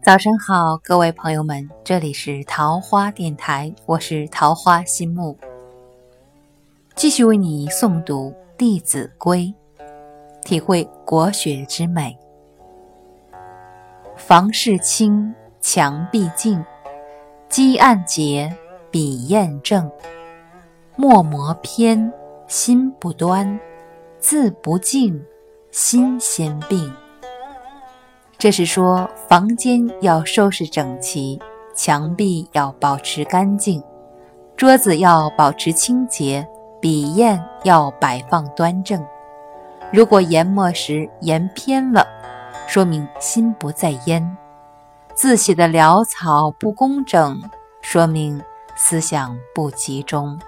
早晨好，各位朋友们，这里是桃花电台，我是桃花心木，继续为你诵读《弟子规》，体会国学之美。房事清，墙壁净，积案洁，笔砚正。墨磨偏，心不端；字不净，心先病。这是说，房间要收拾整齐，墙壁要保持干净，桌子要保持清洁，笔砚要摆放端正。如果研墨时研偏了，说明心不在焉；字写的潦草不工整，说明思想不集中。